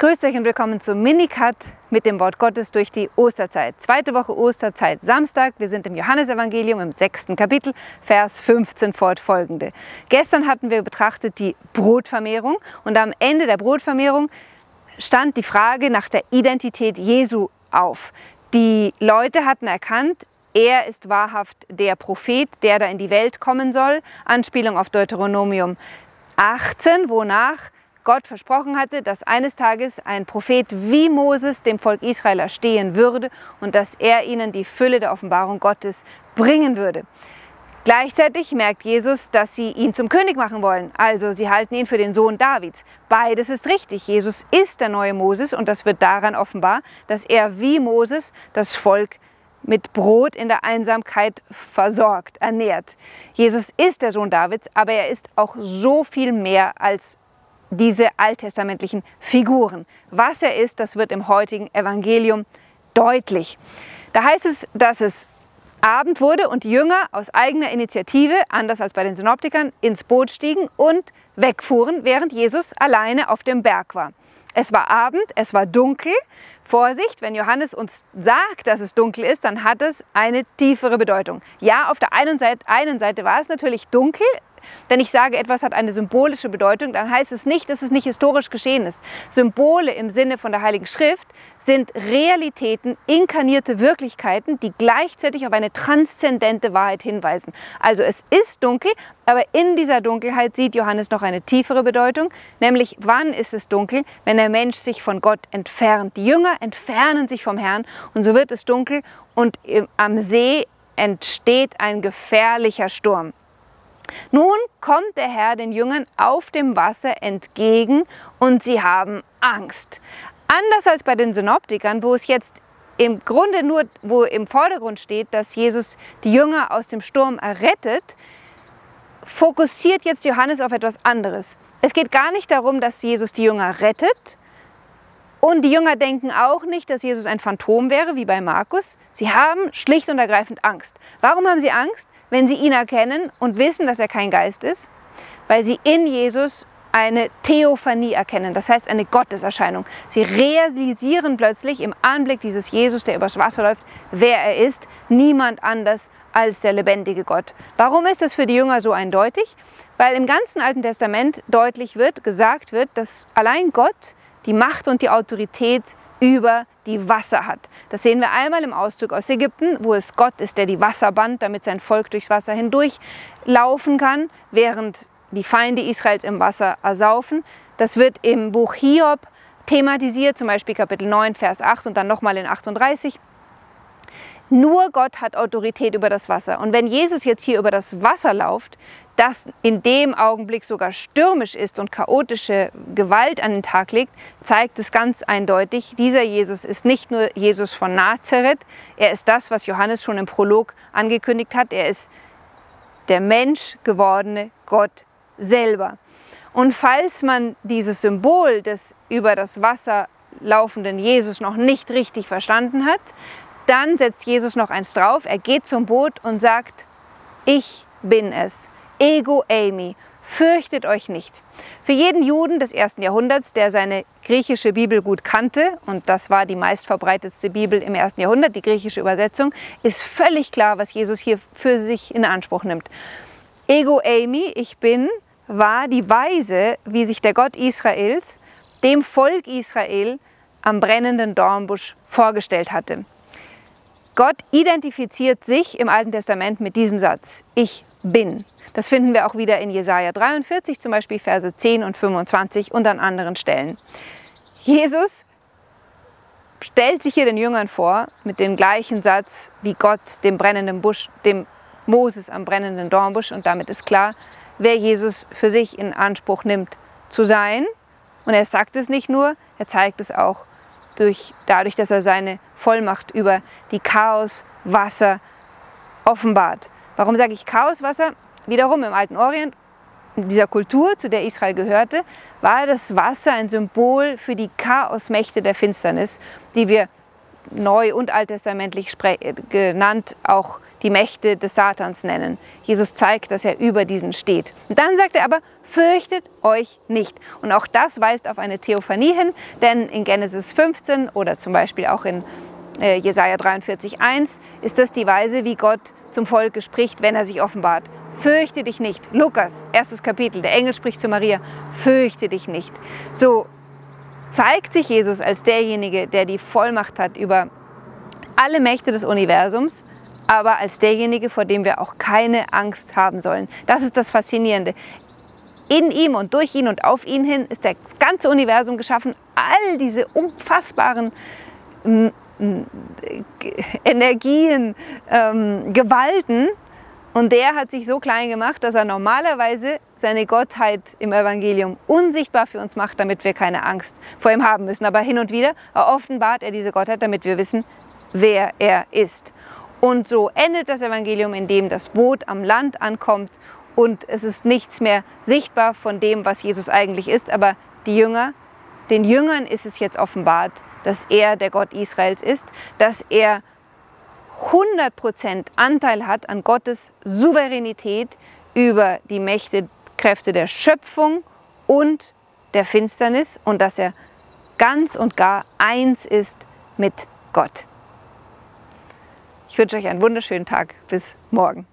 Grüßt euch und willkommen zum Minicut mit dem Wort Gottes durch die Osterzeit. Zweite Woche Osterzeit, Samstag. Wir sind im Johannesevangelium im sechsten Kapitel, Vers 15 fortfolgende. Gestern hatten wir betrachtet die Brotvermehrung und am Ende der Brotvermehrung stand die Frage nach der Identität Jesu auf. Die Leute hatten erkannt, er ist wahrhaft der Prophet, der da in die Welt kommen soll. Anspielung auf Deuteronomium 18, wonach Gott versprochen hatte, dass eines Tages ein Prophet wie Moses dem Volk Israel erstehen würde und dass er ihnen die Fülle der Offenbarung Gottes bringen würde. Gleichzeitig merkt Jesus, dass sie ihn zum König machen wollen. Also sie halten ihn für den Sohn Davids. Beides ist richtig. Jesus ist der neue Moses und das wird daran offenbar, dass er wie Moses das Volk mit Brot in der Einsamkeit versorgt, ernährt. Jesus ist der Sohn Davids, aber er ist auch so viel mehr als diese alttestamentlichen Figuren. Was er ist, das wird im heutigen Evangelium deutlich. Da heißt es, dass es Abend wurde und die Jünger aus eigener Initiative, anders als bei den Synoptikern, ins Boot stiegen und wegfuhren, während Jesus alleine auf dem Berg war. Es war Abend, es war dunkel. Vorsicht, wenn Johannes uns sagt, dass es dunkel ist, dann hat es eine tiefere Bedeutung. Ja, auf der einen Seite, einen Seite war es natürlich dunkel, wenn ich sage, etwas hat eine symbolische Bedeutung, dann heißt es nicht, dass es nicht historisch geschehen ist. Symbole im Sinne von der Heiligen Schrift sind Realitäten, inkarnierte Wirklichkeiten, die gleichzeitig auf eine transzendente Wahrheit hinweisen. Also es ist dunkel, aber in dieser Dunkelheit sieht Johannes noch eine tiefere Bedeutung, nämlich wann ist es dunkel, wenn der Mensch sich von Gott entfernt. Die Jünger entfernen sich vom Herrn und so wird es dunkel und am See entsteht ein gefährlicher Sturm. Nun kommt der Herr den Jüngern auf dem Wasser entgegen und sie haben Angst. Anders als bei den Synoptikern, wo es jetzt im Grunde nur, wo im Vordergrund steht, dass Jesus die Jünger aus dem Sturm errettet, fokussiert jetzt Johannes auf etwas anderes. Es geht gar nicht darum, dass Jesus die Jünger rettet. Und die Jünger denken auch nicht, dass Jesus ein Phantom wäre, wie bei Markus. Sie haben schlicht und ergreifend Angst. Warum haben sie Angst? Wenn sie ihn erkennen und wissen, dass er kein Geist ist, weil sie in Jesus eine Theophanie erkennen, das heißt eine Gotteserscheinung. Sie realisieren plötzlich im Anblick dieses Jesus, der übers Wasser läuft, wer er ist, niemand anders als der lebendige Gott. Warum ist das für die Jünger so eindeutig? Weil im ganzen Alten Testament deutlich wird, gesagt wird, dass allein Gott die Macht und die Autorität über die Wasser hat. Das sehen wir einmal im Auszug aus Ägypten, wo es Gott ist, der die Wasser band, damit sein Volk durchs Wasser hindurch laufen kann, während die Feinde Israels im Wasser ersaufen. Das wird im Buch Hiob thematisiert, zum Beispiel Kapitel 9, Vers 8 und dann nochmal in 38. Nur Gott hat Autorität über das Wasser. Und wenn Jesus jetzt hier über das Wasser läuft, das in dem Augenblick sogar stürmisch ist und chaotische Gewalt an den Tag legt, zeigt es ganz eindeutig, dieser Jesus ist nicht nur Jesus von Nazareth, er ist das, was Johannes schon im Prolog angekündigt hat, er ist der Mensch gewordene Gott selber. Und falls man dieses Symbol des über das Wasser laufenden Jesus noch nicht richtig verstanden hat, dann setzt Jesus noch eins drauf. Er geht zum Boot und sagt, ich bin es. Ego Amy. Fürchtet euch nicht. Für jeden Juden des ersten Jahrhunderts, der seine griechische Bibel gut kannte, und das war die meistverbreitetste Bibel im ersten Jahrhundert, die griechische Übersetzung, ist völlig klar, was Jesus hier für sich in Anspruch nimmt. Ego Amy, ich bin, war die Weise, wie sich der Gott Israels dem Volk Israel am brennenden Dornbusch vorgestellt hatte. Gott identifiziert sich im Alten Testament mit diesem Satz, ich bin. Das finden wir auch wieder in Jesaja 43, zum Beispiel Verse 10 und 25 und an anderen Stellen. Jesus stellt sich hier den Jüngern vor mit dem gleichen Satz wie Gott dem brennenden Busch, dem Moses am brennenden Dornbusch und damit ist klar, wer Jesus für sich in Anspruch nimmt zu sein. Und er sagt es nicht nur, er zeigt es auch durch, dadurch, dass er seine Vollmacht über die Chaoswasser offenbart. Warum sage ich Chaoswasser? Wiederum im alten Orient, in dieser Kultur, zu der Israel gehörte, war das Wasser ein Symbol für die Chaosmächte der Finsternis, die wir neu- und alttestamentlich genannt auch die Mächte des Satans nennen. Jesus zeigt, dass er über diesen steht. Und dann sagt er aber, fürchtet euch nicht. Und auch das weist auf eine Theophanie hin, denn in Genesis 15 oder zum Beispiel auch in äh, Jesaja 43,1 ist das die Weise, wie Gott zum Volke spricht, wenn er sich offenbart. Fürchte dich nicht. Lukas, erstes Kapitel, der Engel spricht zu Maria, fürchte dich nicht. So zeigt sich Jesus als derjenige, der die Vollmacht hat über alle Mächte des Universums, aber als derjenige, vor dem wir auch keine Angst haben sollen. Das ist das Faszinierende. In ihm und durch ihn und auf ihn hin ist das ganze Universum geschaffen. All diese unfassbaren Energien, ähm, Gewalten. Und der hat sich so klein gemacht, dass er normalerweise seine Gottheit im Evangelium unsichtbar für uns macht, damit wir keine Angst vor ihm haben müssen. Aber hin und wieder offenbart er diese Gottheit, damit wir wissen, wer er ist. Und so endet das Evangelium, indem das Boot am Land ankommt und es ist nichts mehr sichtbar von dem, was Jesus eigentlich ist. Aber die Jünger, den Jüngern ist es jetzt offenbart, dass er der Gott Israels ist, dass er 100% Anteil hat an Gottes Souveränität über die Mächte, Kräfte der Schöpfung und der Finsternis und dass er ganz und gar eins ist mit Gott. Ich wünsche euch einen wunderschönen Tag. Bis morgen.